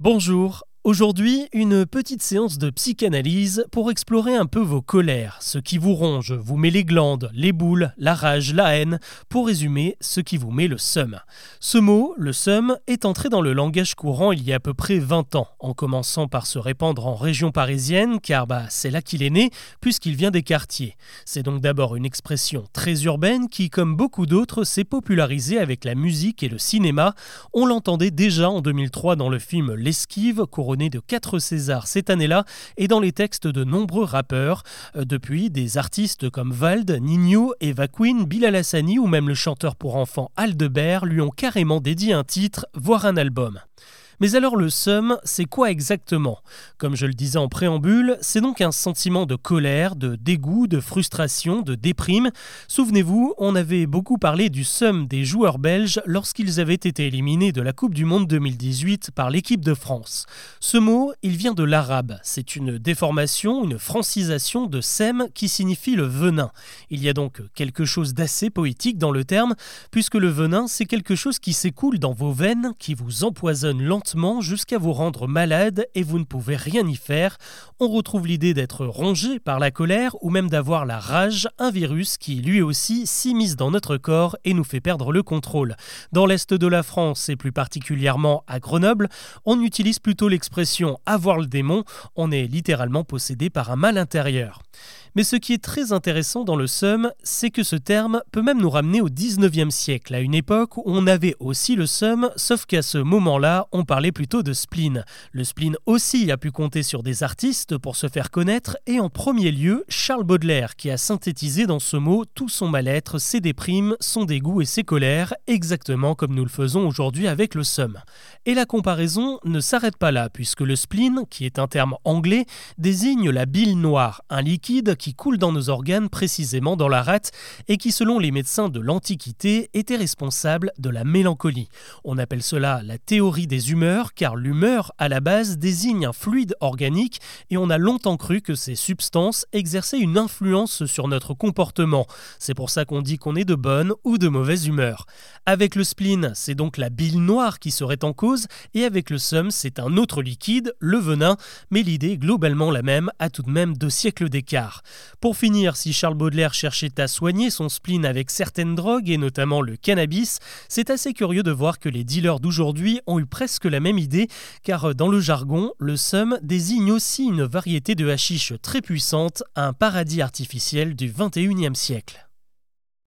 Bonjour, Aujourd'hui, une petite séance de psychanalyse pour explorer un peu vos colères, ce qui vous ronge, vous met les glandes, les boules, la rage, la haine, pour résumer, ce qui vous met le seum. Ce mot, le seum, est entré dans le langage courant il y a à peu près 20 ans, en commençant par se répandre en région parisienne, car bah, c'est là qu'il est né, puisqu'il vient des quartiers. C'est donc d'abord une expression très urbaine qui, comme beaucoup d'autres, s'est popularisée avec la musique et le cinéma. On l'entendait déjà en 2003 dans le film L'esquive, de 4 Césars cette année-là et dans les textes de nombreux rappeurs. Euh, depuis, des artistes comme Vald, Nino, Eva Queen, Bilal Hassani ou même le chanteur pour enfants Aldebert lui ont carrément dédié un titre, voire un album. Mais alors le seum, c'est quoi exactement? Comme je le disais en préambule, c'est donc un sentiment de colère, de dégoût, de frustration, de déprime. Souvenez-vous, on avait beaucoup parlé du seum des joueurs belges lorsqu'ils avaient été éliminés de la Coupe du Monde 2018 par l'équipe de France. Ce mot, il vient de l'arabe. C'est une déformation, une francisation de sem qui signifie le venin. Il y a donc quelque chose d'assez poétique dans le terme, puisque le venin, c'est quelque chose qui s'écoule dans vos veines, qui vous empoisonne lentement jusqu'à vous rendre malade et vous ne pouvez rien y faire. On retrouve l'idée d'être rongé par la colère ou même d'avoir la rage, un virus qui lui aussi s'immisce dans notre corps et nous fait perdre le contrôle. Dans l'est de la France et plus particulièrement à Grenoble, on utilise plutôt l'expression avoir le démon, on est littéralement possédé par un mal intérieur. Mais ce qui est très intéressant dans le seum, c'est que ce terme peut même nous ramener au 19e siècle, à une époque où on avait aussi le seum, sauf qu'à ce moment-là, on parlait plutôt de spleen. Le spleen aussi a pu compter sur des artistes pour se faire connaître, et en premier lieu, Charles Baudelaire, qui a synthétisé dans ce mot tout son mal-être, ses déprimes, son dégoût et ses colères, exactement comme nous le faisons aujourd'hui avec le seum. Et la comparaison ne s'arrête pas là, puisque le spleen, qui est un terme anglais, désigne la bile noire, un liquide qui coule dans nos organes précisément dans la rate et qui selon les médecins de l'Antiquité était responsable de la mélancolie. On appelle cela la théorie des humeurs car l'humeur à la base désigne un fluide organique et on a longtemps cru que ces substances exerçaient une influence sur notre comportement. C'est pour ça qu'on dit qu'on est de bonne ou de mauvaise humeur. Avec le spleen, c'est donc la bile noire qui serait en cause et avec le seum, c'est un autre liquide, le venin, mais l'idée globalement la même à tout de même deux siècles d'écart. Pour finir, si Charles Baudelaire cherchait à soigner son spleen avec certaines drogues et notamment le cannabis, c'est assez curieux de voir que les dealers d'aujourd'hui ont eu presque même idée, car dans le jargon, le seum désigne aussi une variété de hashish très puissante, un paradis artificiel du 21e siècle.